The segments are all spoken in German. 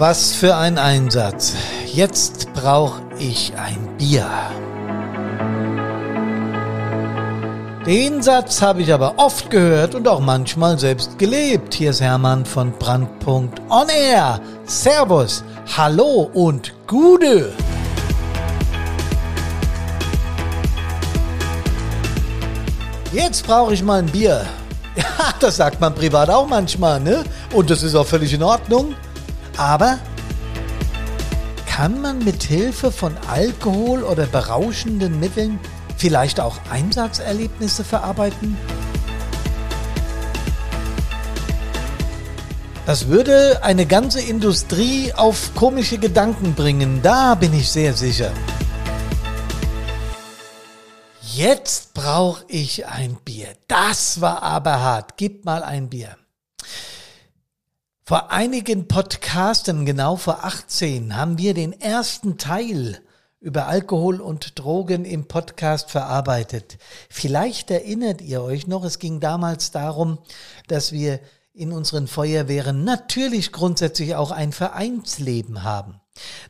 Was für ein Einsatz. Jetzt brauche ich ein Bier. Den Satz habe ich aber oft gehört und auch manchmal selbst gelebt. Hier ist Hermann von Brandpunkt On Air. Servus, hallo und Gude. Jetzt brauche ich mal ein Bier. Ja, das sagt man privat auch manchmal, ne? Und das ist auch völlig in Ordnung. Aber kann man mit Hilfe von Alkohol oder berauschenden Mitteln vielleicht auch Einsatzerlebnisse verarbeiten? Das würde eine ganze Industrie auf komische Gedanken bringen, da bin ich sehr sicher. Jetzt brauche ich ein Bier. Das war aber hart. Gib mal ein Bier. Vor einigen Podcasten, genau vor 18, haben wir den ersten Teil über Alkohol und Drogen im Podcast verarbeitet. Vielleicht erinnert ihr euch noch, es ging damals darum, dass wir in unseren Feuerwehren natürlich grundsätzlich auch ein Vereinsleben haben.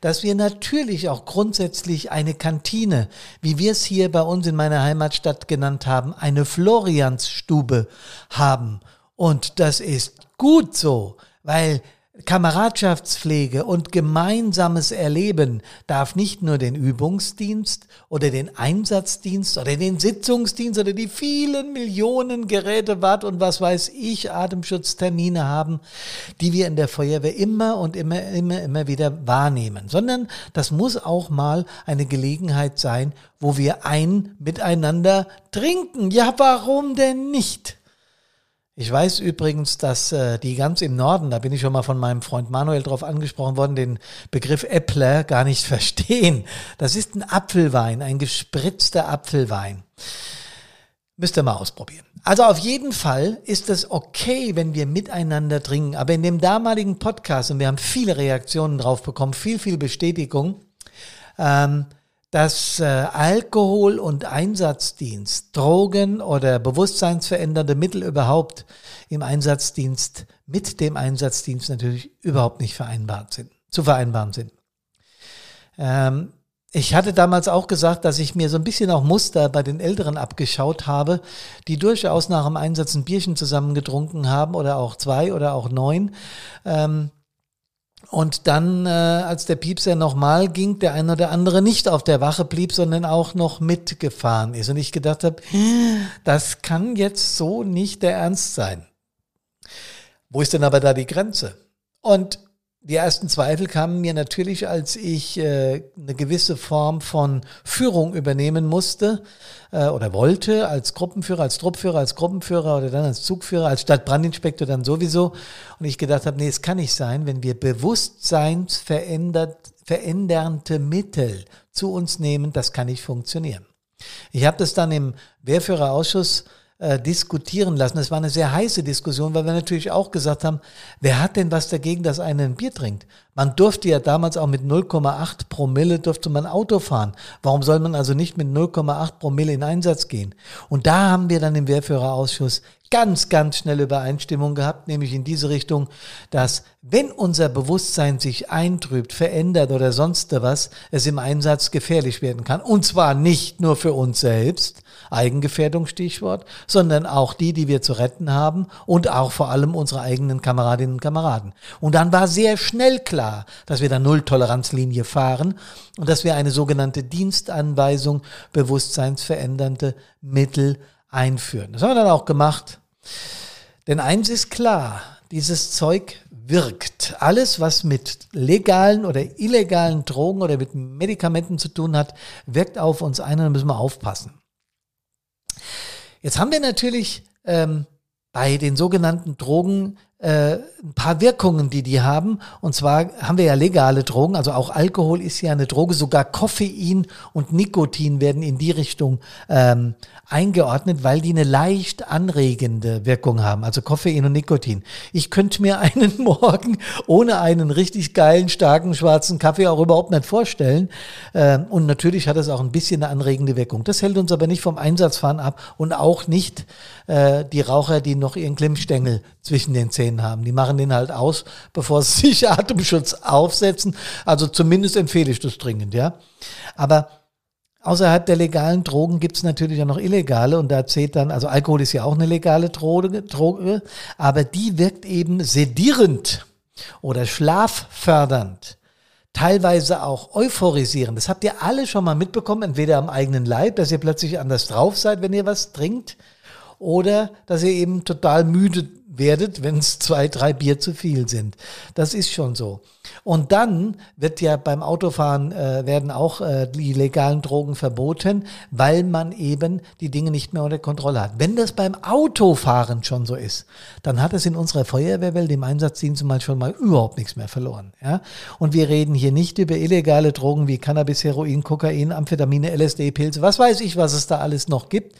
Dass wir natürlich auch grundsätzlich eine Kantine, wie wir es hier bei uns in meiner Heimatstadt genannt haben, eine Floriansstube haben. Und das ist gut so weil Kameradschaftspflege und gemeinsames Erleben darf nicht nur den Übungsdienst oder den Einsatzdienst oder den Sitzungsdienst oder die vielen Millionen Geräte, Watt und was weiß ich, Atemschutztermine haben, die wir in der Feuerwehr immer und immer, immer, immer wieder wahrnehmen, sondern das muss auch mal eine Gelegenheit sein, wo wir ein miteinander trinken. Ja, warum denn nicht? Ich weiß übrigens, dass äh, die ganz im Norden, da bin ich schon mal von meinem Freund Manuel drauf angesprochen worden, den Begriff Äppler gar nicht verstehen. Das ist ein Apfelwein, ein gespritzter Apfelwein. Müsst ihr mal ausprobieren. Also auf jeden Fall ist es okay, wenn wir miteinander trinken. Aber in dem damaligen Podcast, und wir haben viele Reaktionen drauf bekommen, viel, viel Bestätigung, ähm, dass äh, Alkohol und Einsatzdienst, Drogen oder bewusstseinsverändernde Mittel überhaupt im Einsatzdienst mit dem Einsatzdienst natürlich überhaupt nicht vereinbart sind, zu vereinbaren sind. Ähm, ich hatte damals auch gesagt, dass ich mir so ein bisschen auch Muster bei den Älteren abgeschaut habe, die durchaus nach dem Einsatz ein Bierchen zusammengetrunken haben oder auch zwei oder auch neun. Ähm, und dann, äh, als der Piepser nochmal ging, der eine oder andere nicht auf der Wache blieb, sondern auch noch mitgefahren ist. Und ich gedacht habe, das kann jetzt so nicht der Ernst sein. Wo ist denn aber da die Grenze? Und die ersten Zweifel kamen mir natürlich, als ich äh, eine gewisse Form von Führung übernehmen musste äh, oder wollte, als Gruppenführer, als Truppführer, als Gruppenführer oder dann als Zugführer, als Stadtbrandinspektor dann sowieso. Und ich gedacht habe, nee, es kann nicht sein, wenn wir bewusstseinsverändernde Mittel zu uns nehmen, das kann nicht funktionieren. Ich habe das dann im Wehrführerausschuss äh, diskutieren lassen. Es war eine sehr heiße Diskussion, weil wir natürlich auch gesagt haben, wer hat denn was dagegen, dass einer ein Bier trinkt? Man durfte ja damals auch mit 0,8 Promille durfte man Auto fahren. Warum soll man also nicht mit 0,8 Promille in Einsatz gehen? Und da haben wir dann im Wehrführerausschuss ganz, ganz schnell Übereinstimmung gehabt, nämlich in diese Richtung, dass wenn unser Bewusstsein sich eintrübt, verändert oder sonst was, es im Einsatz gefährlich werden kann. Und zwar nicht nur für uns selbst, Eigengefährdung Stichwort, sondern auch die, die wir zu retten haben und auch vor allem unsere eigenen Kameradinnen und Kameraden. Und dann war sehr schnell klar, dass wir da Null-Toleranzlinie fahren und dass wir eine sogenannte Dienstanweisung bewusstseinsverändernde Mittel einführen. Das haben wir dann auch gemacht. Denn eins ist klar, dieses Zeug wirkt. Alles, was mit legalen oder illegalen Drogen oder mit Medikamenten zu tun hat, wirkt auf uns ein und da müssen wir aufpassen. Jetzt haben wir natürlich ähm, bei den sogenannten Drogen äh, ein paar Wirkungen, die die haben. Und zwar haben wir ja legale Drogen, also auch Alkohol ist ja eine Droge, sogar Koffein und Nikotin werden in die Richtung ähm, eingeordnet, weil die eine leicht anregende Wirkung haben, also Koffein und Nikotin. Ich könnte mir einen Morgen ohne einen richtig geilen, starken, schwarzen Kaffee auch überhaupt nicht vorstellen. Ähm, und natürlich hat es auch ein bisschen eine anregende Wirkung. Das hält uns aber nicht vom Einsatzfahren ab und auch nicht äh, die Raucher, die noch ihren Klimmstängel zwischen den Zähnen gesehen haben. Die machen den halt aus, bevor sie sich Atemschutz aufsetzen. Also zumindest empfehle ich das dringend, ja. Aber Außerhalb der legalen Drogen gibt es natürlich auch noch illegale und da zählt dann, also Alkohol ist ja auch eine legale Droge, Droge aber die wirkt eben sedierend oder schlaffördernd, teilweise auch euphorisierend. Das habt ihr alle schon mal mitbekommen, entweder am eigenen Leib, dass ihr plötzlich anders drauf seid, wenn ihr was trinkt, oder dass ihr eben total müde werdet, wenn es zwei, drei Bier zu viel sind. Das ist schon so. Und dann wird ja beim Autofahren äh, werden auch äh, die legalen Drogen verboten, weil man eben die Dinge nicht mehr unter Kontrolle hat. Wenn das beim Autofahren schon so ist, dann hat es in unserer Feuerwehrwelt im Einsatzdienst mal schon mal überhaupt nichts mehr verloren. Ja? Und wir reden hier nicht über illegale Drogen wie Cannabis, Heroin, Kokain, Amphetamine, LSD, Pilze, was weiß ich, was es da alles noch gibt.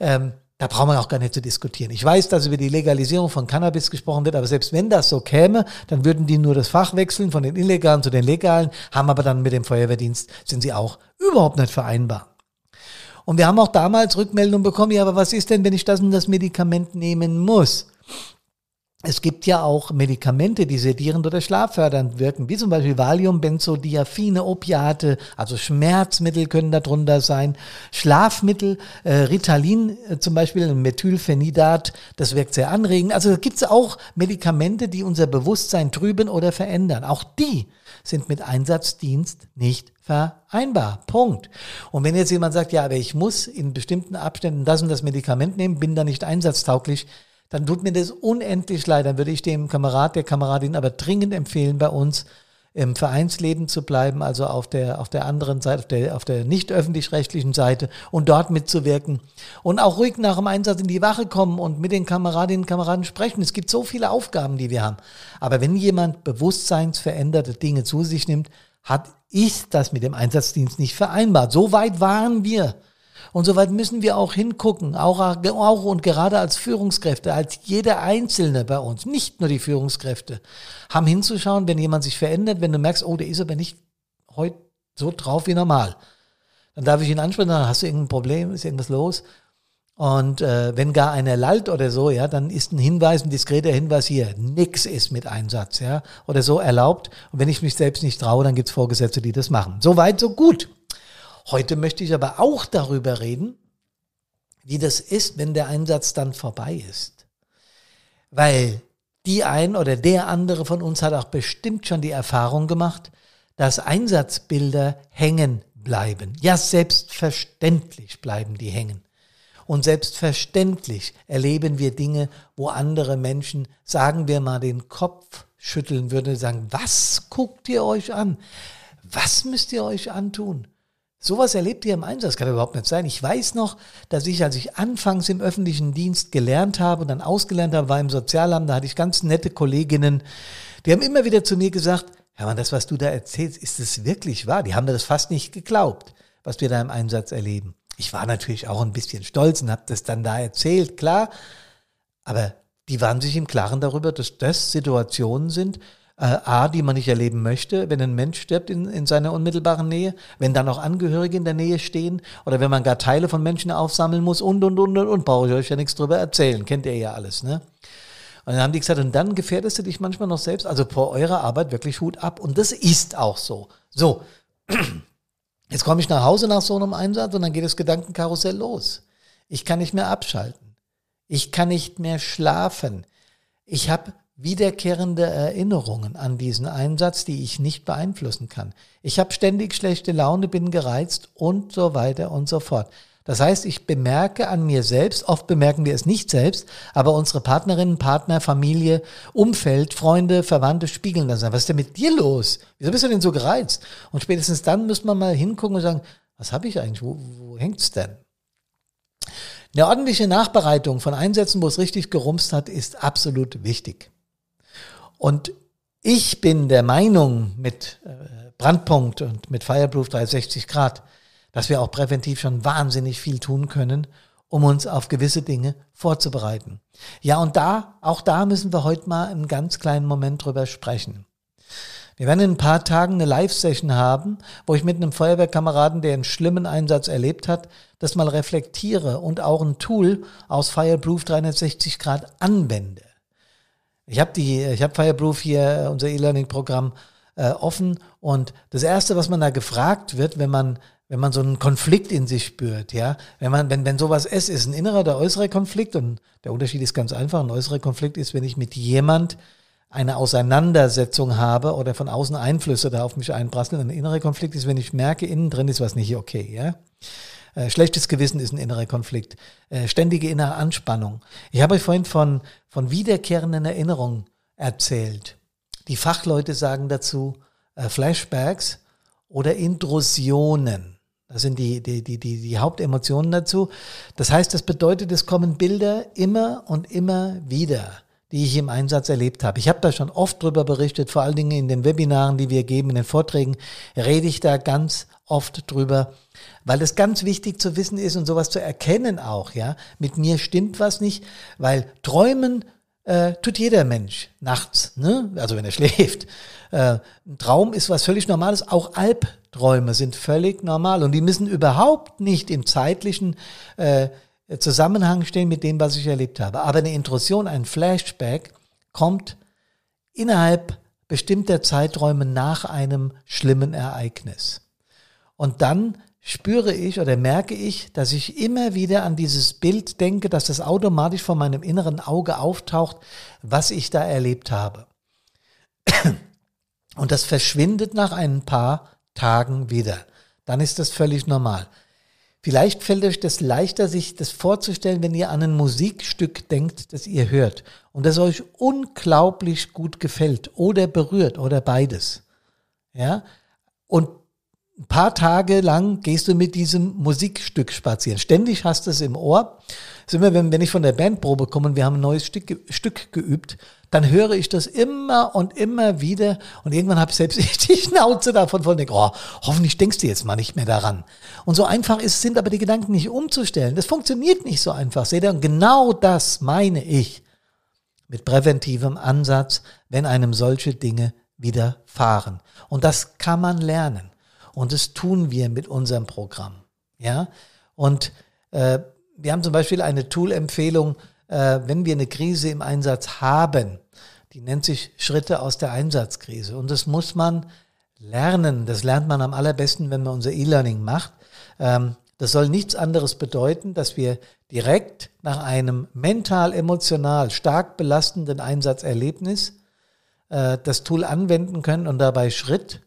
Ähm, da brauchen wir auch gar nicht zu diskutieren. Ich weiß, dass über die Legalisierung von Cannabis gesprochen wird, aber selbst wenn das so käme, dann würden die nur das Fach wechseln von den illegalen zu den legalen, haben aber dann mit dem Feuerwehrdienst, sind sie auch überhaupt nicht vereinbar. Und wir haben auch damals Rückmeldungen bekommen, ja, aber was ist denn, wenn ich das und das Medikament nehmen muss? Es gibt ja auch Medikamente, die sedierend oder schlaffördernd wirken, wie zum Beispiel Valium, Benzodiazepine, Opiate, also Schmerzmittel können darunter sein, Schlafmittel, äh, Ritalin äh, zum Beispiel, Methylphenidat, das wirkt sehr anregend. Also gibt es auch Medikamente, die unser Bewusstsein trüben oder verändern. Auch die sind mit Einsatzdienst nicht vereinbar. Punkt. Und wenn jetzt jemand sagt, ja, aber ich muss in bestimmten Abständen das und das Medikament nehmen, bin da nicht einsatztauglich, dann tut mir das unendlich leid. Dann würde ich dem Kamerad, der Kameradin aber dringend empfehlen, bei uns im Vereinsleben zu bleiben, also auf der, auf der anderen Seite, auf der, auf der nicht öffentlich-rechtlichen Seite und dort mitzuwirken. Und auch ruhig nach dem Einsatz in die Wache kommen und mit den Kameradinnen und Kameraden sprechen. Es gibt so viele Aufgaben, die wir haben. Aber wenn jemand bewusstseinsveränderte Dinge zu sich nimmt, hat ich das mit dem Einsatzdienst nicht vereinbart. So weit waren wir. Und soweit müssen wir auch hingucken, auch, auch und gerade als Führungskräfte, als jeder Einzelne bei uns, nicht nur die Führungskräfte, haben hinzuschauen, wenn jemand sich verändert, wenn du merkst, oh, der ist aber nicht heute so drauf wie normal. Dann darf ich ihn ansprechen, dann hast du irgendein Problem, ist irgendwas los? Und äh, wenn gar einer lallt oder so, ja, dann ist ein Hinweis, ein diskreter Hinweis hier, nix ist mit Einsatz, ja, oder so erlaubt. Und wenn ich mich selbst nicht traue, dann gibt's Vorgesetzte, die das machen. So weit, so gut. Heute möchte ich aber auch darüber reden, wie das ist, wenn der Einsatz dann vorbei ist. Weil die ein oder der andere von uns hat auch bestimmt schon die Erfahrung gemacht, dass Einsatzbilder hängen bleiben. Ja, selbstverständlich bleiben die hängen. Und selbstverständlich erleben wir Dinge, wo andere Menschen, sagen wir mal, den Kopf schütteln würden und sagen, was guckt ihr euch an? Was müsst ihr euch antun? Sowas erlebt ihr im Einsatz, kann überhaupt nicht sein. Ich weiß noch, dass ich, als ich anfangs im öffentlichen Dienst gelernt habe und dann ausgelernt habe, war im Sozialamt, da hatte ich ganz nette Kolleginnen, die haben immer wieder zu mir gesagt, Herr Mann, das, was du da erzählst, ist es wirklich wahr? Die haben das fast nicht geglaubt, was wir da im Einsatz erleben. Ich war natürlich auch ein bisschen stolz und habe das dann da erzählt, klar. Aber die waren sich im Klaren darüber, dass das Situationen sind, äh, A, die man nicht erleben möchte, wenn ein Mensch stirbt in, in seiner unmittelbaren Nähe, wenn dann noch Angehörige in der Nähe stehen oder wenn man gar Teile von Menschen aufsammeln muss und, und, und, und, und, brauche ich euch ja nichts drüber erzählen, kennt ihr ja alles, ne? Und dann haben die gesagt, und dann gefährdest du dich manchmal noch selbst, also vor eurer Arbeit wirklich Hut ab. Und das ist auch so. So, jetzt komme ich nach Hause nach so einem Einsatz und dann geht das Gedankenkarussell los. Ich kann nicht mehr abschalten. Ich kann nicht mehr schlafen. Ich habe wiederkehrende Erinnerungen an diesen Einsatz, die ich nicht beeinflussen kann. Ich habe ständig schlechte Laune, bin gereizt und so weiter und so fort. Das heißt, ich bemerke an mir selbst, oft bemerken wir es nicht selbst, aber unsere Partnerinnen, Partner, Familie, Umfeld, Freunde, Verwandte spiegeln das an. Was ist denn mit dir los? Wieso bist du denn so gereizt? Und spätestens dann muss man mal hingucken und sagen, was habe ich eigentlich? Wo, wo hängt's denn? Eine ordentliche Nachbereitung von Einsätzen, wo es richtig gerumst hat, ist absolut wichtig. Und ich bin der Meinung mit äh, Brandpunkt und mit Fireproof 360 Grad, dass wir auch präventiv schon wahnsinnig viel tun können, um uns auf gewisse Dinge vorzubereiten. Ja, und da, auch da müssen wir heute mal einen ganz kleinen Moment drüber sprechen. Wir werden in ein paar Tagen eine Live-Session haben, wo ich mit einem Feuerwehrkameraden, der einen schlimmen Einsatz erlebt hat, das mal reflektiere und auch ein Tool aus Fireproof 360 Grad anwende. Ich habe die, ich habe Fireproof hier, unser E-Learning-Programm äh, offen und das erste, was man da gefragt wird, wenn man wenn man so einen Konflikt in sich spürt, ja, wenn man, wenn, wenn sowas ist, ist ein innerer oder äußerer Konflikt und der Unterschied ist ganz einfach. Ein äußerer Konflikt ist, wenn ich mit jemand eine Auseinandersetzung habe oder von außen Einflüsse da auf mich einprasseln. Ein innerer Konflikt ist, wenn ich merke, innen drin ist was nicht okay, ja. Äh, schlechtes Gewissen ist ein innerer Konflikt. Äh, ständige innere Anspannung. Ich habe euch vorhin von, von wiederkehrenden Erinnerungen erzählt. Die Fachleute sagen dazu äh, Flashbacks oder Intrusionen. Das sind die, die, die, die, die Hauptemotionen dazu. Das heißt, das bedeutet, es kommen Bilder immer und immer wieder, die ich im Einsatz erlebt habe. Ich habe da schon oft drüber berichtet, vor allen Dingen in den Webinaren, die wir geben, in den Vorträgen, rede ich da ganz oft drüber, weil es ganz wichtig zu wissen ist und sowas zu erkennen auch, ja. Mit mir stimmt was nicht, weil träumen äh, tut jeder Mensch nachts, ne? also wenn er schläft. Äh, ein Traum ist was völlig Normales, auch Albträume sind völlig normal und die müssen überhaupt nicht im zeitlichen äh, Zusammenhang stehen mit dem, was ich erlebt habe. Aber eine Intrusion, ein Flashback kommt innerhalb bestimmter Zeiträume nach einem schlimmen Ereignis. Und dann spüre ich oder merke ich, dass ich immer wieder an dieses Bild denke, dass das automatisch vor meinem inneren Auge auftaucht, was ich da erlebt habe. Und das verschwindet nach ein paar Tagen wieder. Dann ist das völlig normal. Vielleicht fällt euch das leichter, sich das vorzustellen, wenn ihr an ein Musikstück denkt, das ihr hört und das euch unglaublich gut gefällt oder berührt oder beides. Ja? Und ein paar Tage lang gehst du mit diesem Musikstück spazieren. Ständig hast du es im Ohr. Das immer, wenn, wenn ich von der Bandprobe komme und wir haben ein neues Stück, Stück geübt, dann höre ich das immer und immer wieder und irgendwann habe ich selbst die Schnauze davon von denke, oh, hoffentlich denkst du jetzt mal nicht mehr daran. Und so einfach ist, sind aber die Gedanken nicht umzustellen. Das funktioniert nicht so einfach. Seht ihr, und genau das meine ich mit präventivem Ansatz, wenn einem solche Dinge widerfahren. Und das kann man lernen. Und das tun wir mit unserem Programm. Ja, und äh, wir haben zum Beispiel eine Tool-Empfehlung, äh, wenn wir eine Krise im Einsatz haben. Die nennt sich Schritte aus der Einsatzkrise. Und das muss man lernen. Das lernt man am allerbesten, wenn man unser E-Learning macht. Ähm, das soll nichts anderes bedeuten, dass wir direkt nach einem mental, emotional stark belastenden Einsatzerlebnis äh, das Tool anwenden können und dabei Schritt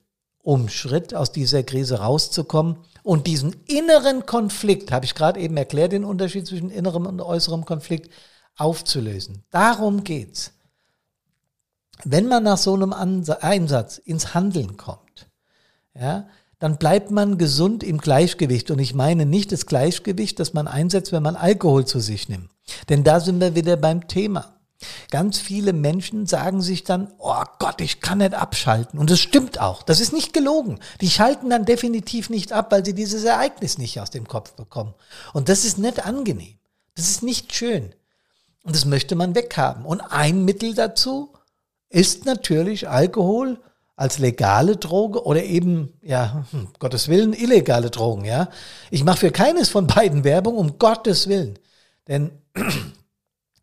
um Schritt aus dieser Krise rauszukommen. Und diesen inneren Konflikt, habe ich gerade eben erklärt, den Unterschied zwischen innerem und äußerem Konflikt, aufzulösen. Darum geht's. Wenn man nach so einem Einsatz ins Handeln kommt, ja, dann bleibt man gesund im Gleichgewicht. Und ich meine nicht das Gleichgewicht, das man einsetzt, wenn man Alkohol zu sich nimmt. Denn da sind wir wieder beim Thema. Ganz viele Menschen sagen sich dann, oh Gott, ich kann nicht abschalten. Und das stimmt auch. Das ist nicht gelogen. Die schalten dann definitiv nicht ab, weil sie dieses Ereignis nicht aus dem Kopf bekommen. Und das ist nicht angenehm. Das ist nicht schön. Und das möchte man weghaben. Und ein Mittel dazu ist natürlich Alkohol als legale Droge oder eben, ja, um Gottes Willen, illegale Drogen, ja. Ich mache für keines von beiden Werbung, um Gottes Willen. Denn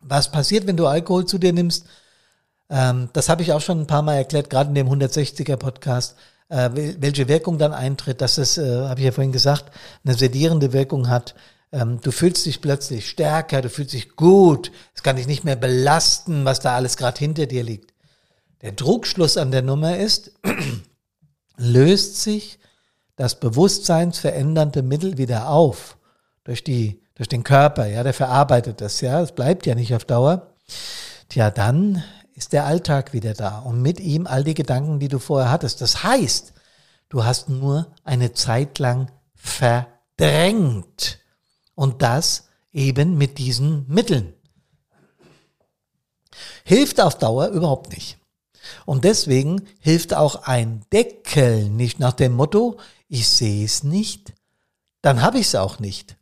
was passiert, wenn du Alkohol zu dir nimmst? Ähm, das habe ich auch schon ein paar Mal erklärt, gerade in dem 160er Podcast, äh, welche Wirkung dann eintritt, dass es, äh, habe ich ja vorhin gesagt, eine sedierende Wirkung hat. Ähm, du fühlst dich plötzlich stärker, du fühlst dich gut, es kann dich nicht mehr belasten, was da alles gerade hinter dir liegt. Der Druckschluss an der Nummer ist, löst sich das bewusstseinsverändernde Mittel wieder auf durch die durch den Körper, ja, der verarbeitet das, ja, es bleibt ja nicht auf Dauer. Tja, dann ist der Alltag wieder da und mit ihm all die Gedanken, die du vorher hattest. Das heißt, du hast nur eine Zeit lang verdrängt und das eben mit diesen Mitteln. Hilft auf Dauer überhaupt nicht. Und deswegen hilft auch ein Deckel nicht nach dem Motto, ich sehe es nicht, dann habe ich es auch nicht.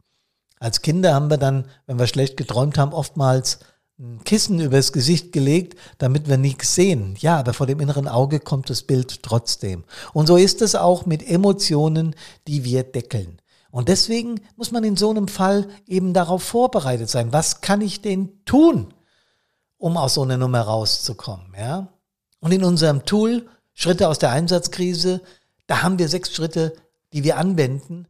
Als Kinder haben wir dann, wenn wir schlecht geträumt haben, oftmals ein Kissen übers Gesicht gelegt, damit wir nichts sehen. Ja, aber vor dem inneren Auge kommt das Bild trotzdem. Und so ist es auch mit Emotionen, die wir deckeln. Und deswegen muss man in so einem Fall eben darauf vorbereitet sein. Was kann ich denn tun, um aus so einer Nummer rauszukommen. Ja? Und in unserem Tool Schritte aus der Einsatzkrise, da haben wir sechs Schritte, die wir anwenden,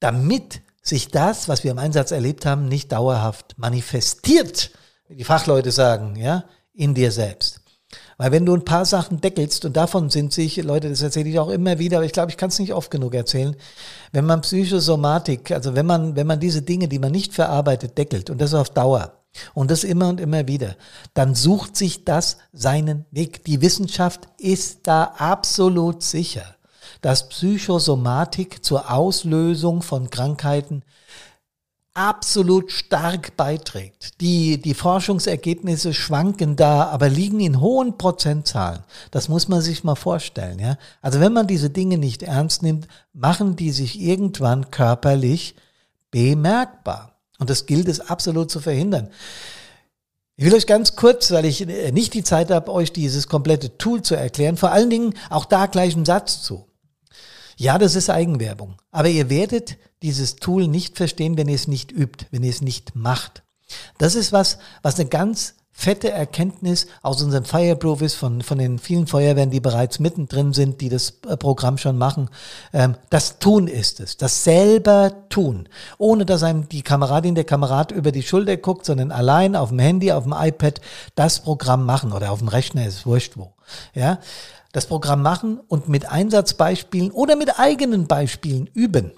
damit sich das, was wir im Einsatz erlebt haben, nicht dauerhaft manifestiert, wie die Fachleute sagen, ja, in dir selbst. Weil wenn du ein paar Sachen deckelst, und davon sind sich, Leute, das erzähle ich auch immer wieder, aber ich glaube, ich kann es nicht oft genug erzählen, wenn man Psychosomatik, also wenn man, wenn man diese Dinge, die man nicht verarbeitet, deckelt, und das auf Dauer, und das immer und immer wieder, dann sucht sich das seinen Weg. Die Wissenschaft ist da absolut sicher, dass Psychosomatik zur Auslösung von Krankheiten absolut stark beiträgt. Die, die Forschungsergebnisse schwanken da, aber liegen in hohen Prozentzahlen. Das muss man sich mal vorstellen, ja. Also wenn man diese Dinge nicht ernst nimmt, machen die sich irgendwann körperlich bemerkbar. Und das gilt es absolut zu verhindern. Ich will euch ganz kurz, weil ich nicht die Zeit habe, euch dieses komplette Tool zu erklären, vor allen Dingen auch da gleich einen Satz zu. Ja, das ist Eigenwerbung. Aber ihr werdet dieses Tool nicht verstehen, wenn ihr es nicht übt, wenn ihr es nicht macht. Das ist was, was eine ganz fette Erkenntnis aus unserem Fireproof ist, von, von den vielen Feuerwehren, die bereits mittendrin sind, die das äh, Programm schon machen. Ähm, das Tun ist es, das selber tun, ohne dass einem die Kameradin, der Kamerad über die Schulter guckt, sondern allein auf dem Handy, auf dem iPad das Programm machen oder auf dem Rechner, ist wurscht wo. Ja, das Programm machen und mit Einsatzbeispielen oder mit eigenen Beispielen üben.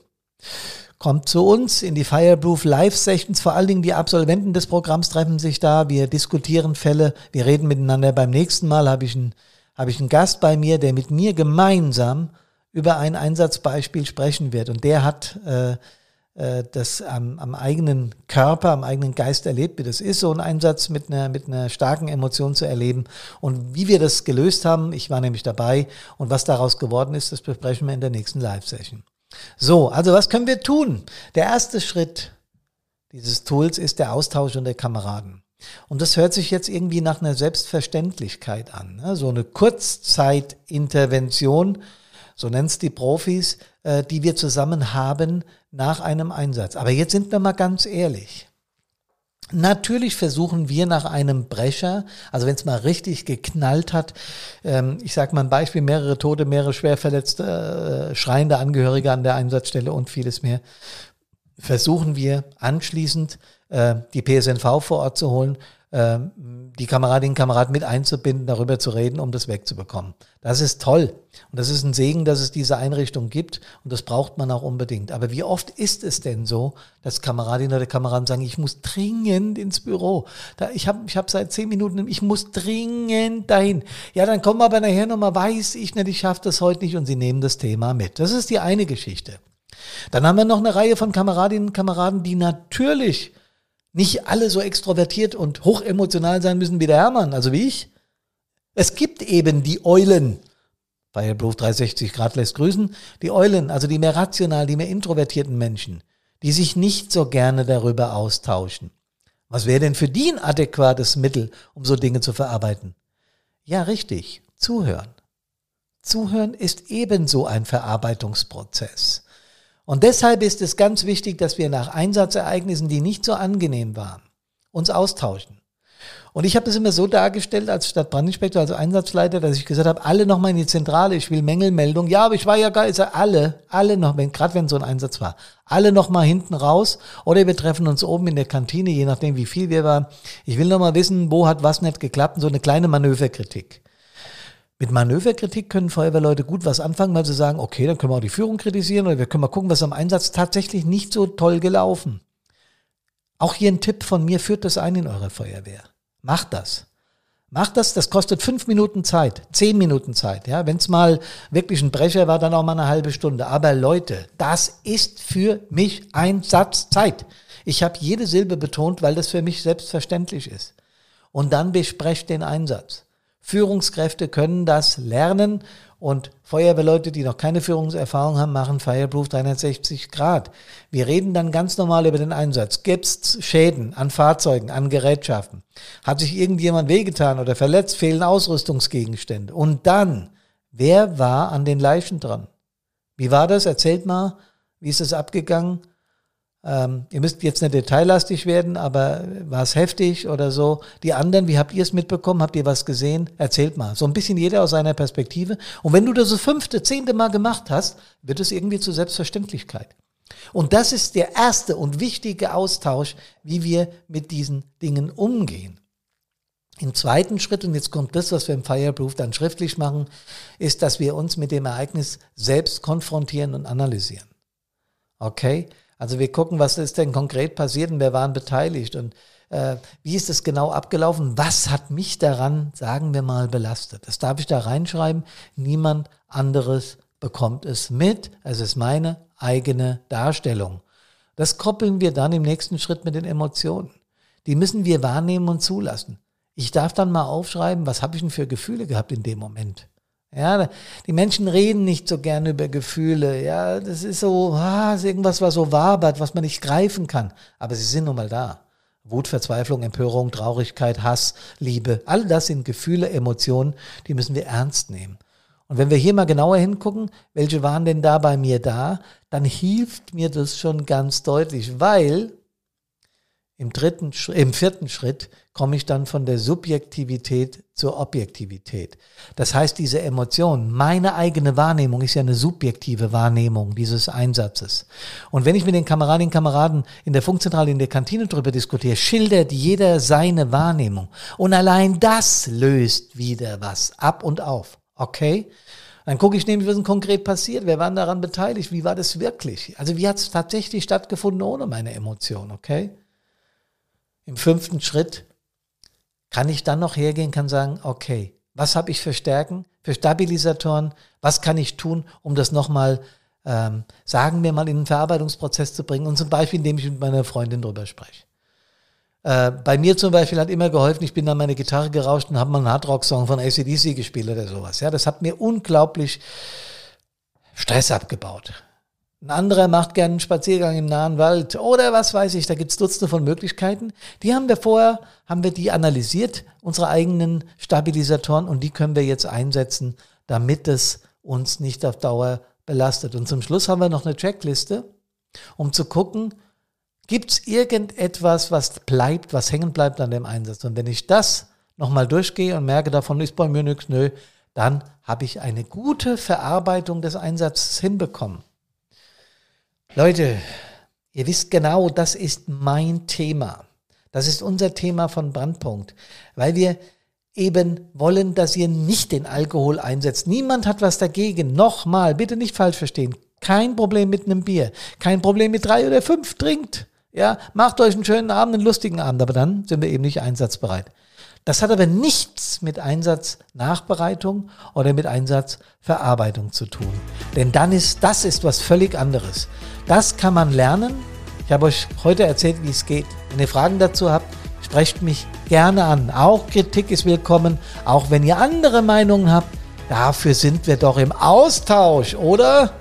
Kommt zu uns in die Fireproof Live Sessions. Vor allen Dingen die Absolventen des Programms treffen sich da. Wir diskutieren Fälle. Wir reden miteinander. Beim nächsten Mal habe ich einen, habe ich einen Gast bei mir, der mit mir gemeinsam über ein Einsatzbeispiel sprechen wird. Und der hat äh, äh, das am, am eigenen Körper, am eigenen Geist erlebt, wie das ist, so ein Einsatz mit einer, mit einer starken Emotion zu erleben. Und wie wir das gelöst haben, ich war nämlich dabei. Und was daraus geworden ist, das besprechen wir in der nächsten Live-Session. So, also was können wir tun? Der erste Schritt dieses Tools ist der Austausch unter Kameraden. Und das hört sich jetzt irgendwie nach einer Selbstverständlichkeit an. Ne? So eine Kurzzeitintervention, so nennt es die Profis, äh, die wir zusammen haben nach einem Einsatz. Aber jetzt sind wir mal ganz ehrlich. Natürlich versuchen wir nach einem Brecher, also wenn es mal richtig geknallt hat, ähm, ich sage mal ein Beispiel, mehrere Tote, mehrere schwer verletzte, äh, schreiende Angehörige an der Einsatzstelle und vieles mehr, versuchen wir anschließend äh, die PSNV vor Ort zu holen, die Kameradinnen und Kameraden mit einzubinden, darüber zu reden, um das wegzubekommen. Das ist toll. Und das ist ein Segen, dass es diese Einrichtung gibt. Und das braucht man auch unbedingt. Aber wie oft ist es denn so, dass Kameradinnen oder Kameraden sagen, ich muss dringend ins Büro. Da, ich habe ich hab seit zehn Minuten, ich muss dringend dahin. Ja, dann kommen wir aber nachher nochmal, weiß ich nicht, ich schaffe das heute nicht. Und sie nehmen das Thema mit. Das ist die eine Geschichte. Dann haben wir noch eine Reihe von Kameradinnen und Kameraden, die natürlich nicht alle so extrovertiert und hochemotional sein müssen wie der Hermann, also wie ich. Es gibt eben die Eulen. Fireproof 360 Grad lässt grüßen. Die Eulen, also die mehr rational, die mehr introvertierten Menschen, die sich nicht so gerne darüber austauschen. Was wäre denn für die ein adäquates Mittel, um so Dinge zu verarbeiten? Ja, richtig. Zuhören. Zuhören ist ebenso ein Verarbeitungsprozess. Und deshalb ist es ganz wichtig, dass wir nach Einsatzereignissen, die nicht so angenehm waren, uns austauschen. Und ich habe das immer so dargestellt als Stadtbrandinspektor, also Einsatzleiter, dass ich gesagt habe, alle nochmal in die Zentrale, ich will Mängelmeldung. Ja, aber ich war ja gar nicht, alle, alle noch, wenn, gerade wenn so ein Einsatz war, alle nochmal hinten raus oder wir treffen uns oben in der Kantine, je nachdem wie viel wir waren. Ich will nochmal wissen, wo hat was nicht geklappt, so eine kleine Manöverkritik. Mit Manöverkritik können Feuerwehrleute gut was anfangen, weil sie sagen, okay, dann können wir auch die Führung kritisieren oder wir können mal gucken, was am Einsatz tatsächlich nicht so toll gelaufen. Auch hier ein Tipp von mir, führt das ein in eurer Feuerwehr. Macht das. Macht das, das kostet fünf Minuten Zeit, zehn Minuten Zeit. Ja, wenn es mal wirklich ein Brecher war, dann auch mal eine halbe Stunde. Aber Leute, das ist für mich ein Satz Zeit. Ich habe jede Silbe betont, weil das für mich selbstverständlich ist. Und dann besprecht den Einsatz. Führungskräfte können das lernen und Feuerwehrleute, die noch keine Führungserfahrung haben, machen Fireproof 360 Grad. Wir reden dann ganz normal über den Einsatz. Gibt es Schäden an Fahrzeugen, an Gerätschaften? Hat sich irgendjemand wehgetan oder verletzt? Fehlen Ausrüstungsgegenstände? Und dann, wer war an den Leichen dran? Wie war das? Erzählt mal, wie ist es abgegangen? Ähm, ihr müsst jetzt nicht detaillastig werden, aber war es heftig oder so? Die anderen, wie habt ihr es mitbekommen? Habt ihr was gesehen? Erzählt mal. So ein bisschen jeder aus seiner Perspektive. Und wenn du das so fünfte, zehnte Mal gemacht hast, wird es irgendwie zur Selbstverständlichkeit. Und das ist der erste und wichtige Austausch, wie wir mit diesen Dingen umgehen. Im zweiten Schritt, und jetzt kommt das, was wir im Fireproof dann schriftlich machen, ist, dass wir uns mit dem Ereignis selbst konfrontieren und analysieren. Okay? Also wir gucken, was ist denn konkret passiert und wer waren beteiligt und äh, wie ist es genau abgelaufen? Was hat mich daran, sagen wir mal, belastet? Das darf ich da reinschreiben. Niemand anderes bekommt es mit. Es ist meine eigene Darstellung. Das koppeln wir dann im nächsten Schritt mit den Emotionen. Die müssen wir wahrnehmen und zulassen. Ich darf dann mal aufschreiben, was habe ich denn für Gefühle gehabt in dem Moment. Ja, die Menschen reden nicht so gerne über Gefühle. Ja, das ist so, ah, ist irgendwas, was so wabert, was man nicht greifen kann. Aber sie sind nun mal da. Wut, Verzweiflung, Empörung, Traurigkeit, Hass, Liebe, all das sind Gefühle, Emotionen, die müssen wir ernst nehmen. Und wenn wir hier mal genauer hingucken, welche waren denn da bei mir da, dann hilft mir das schon ganz deutlich, weil im dritten, im vierten Schritt komme ich dann von der Subjektivität zur Objektivität. Das heißt, diese Emotion, meine eigene Wahrnehmung ist ja eine subjektive Wahrnehmung dieses Einsatzes. Und wenn ich mit den Kameradinnen und Kameraden in der Funkzentrale, in der Kantine drüber diskutiere, schildert jeder seine Wahrnehmung. Und allein das löst wieder was ab und auf. Okay? Dann gucke ich nämlich, was denn konkret passiert. Wer war daran beteiligt? Wie war das wirklich? Also wie hat es tatsächlich stattgefunden ohne meine Emotion? Okay? Im fünften Schritt kann ich dann noch hergehen, kann sagen, okay, was habe ich für Stärken, für Stabilisatoren, was kann ich tun, um das nochmal, ähm, sagen wir mal, in den Verarbeitungsprozess zu bringen und zum Beispiel, indem ich mit meiner Freundin drüber spreche. Äh, bei mir zum Beispiel hat immer geholfen, ich bin dann meine Gitarre gerauscht und habe mal einen Hardrock-Song von ACDC gespielt oder sowas. Ja, das hat mir unglaublich Stress abgebaut. Ein anderer macht gerne einen Spaziergang im nahen Wald oder was weiß ich, da gibt's Dutzende von Möglichkeiten. Die haben wir vorher, haben wir die analysiert, unsere eigenen Stabilisatoren und die können wir jetzt einsetzen, damit es uns nicht auf Dauer belastet. Und zum Schluss haben wir noch eine Checkliste, um zu gucken, gibt's irgendetwas, was bleibt, was hängen bleibt an dem Einsatz. Und wenn ich das nochmal durchgehe und merke, davon ist bei mir nichts, nö, dann habe ich eine gute Verarbeitung des Einsatzes hinbekommen. Leute, ihr wisst genau, das ist mein Thema. Das ist unser Thema von Brandpunkt, weil wir eben wollen, dass ihr nicht den Alkohol einsetzt. Niemand hat was dagegen. Nochmal, bitte nicht falsch verstehen. Kein Problem mit einem Bier. Kein Problem mit drei oder fünf. Trinkt. Ja, macht euch einen schönen Abend, einen lustigen Abend. Aber dann sind wir eben nicht einsatzbereit. Das hat aber nichts mit Einsatznachbereitung oder mit Einsatzverarbeitung zu tun. Denn dann ist, das ist was völlig anderes. Das kann man lernen. Ich habe euch heute erzählt, wie es geht. Wenn ihr Fragen dazu habt, sprecht mich gerne an. Auch Kritik ist willkommen, auch wenn ihr andere Meinungen habt. Dafür sind wir doch im Austausch, oder?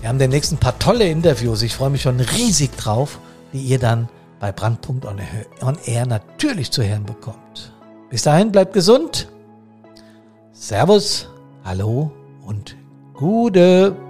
Wir haben demnächst ein paar tolle Interviews. Ich freue mich schon riesig drauf, die ihr dann bei Brandpunkt on Air natürlich zu hören bekommt. Bis dahin bleibt gesund. Servus, hallo und Gude.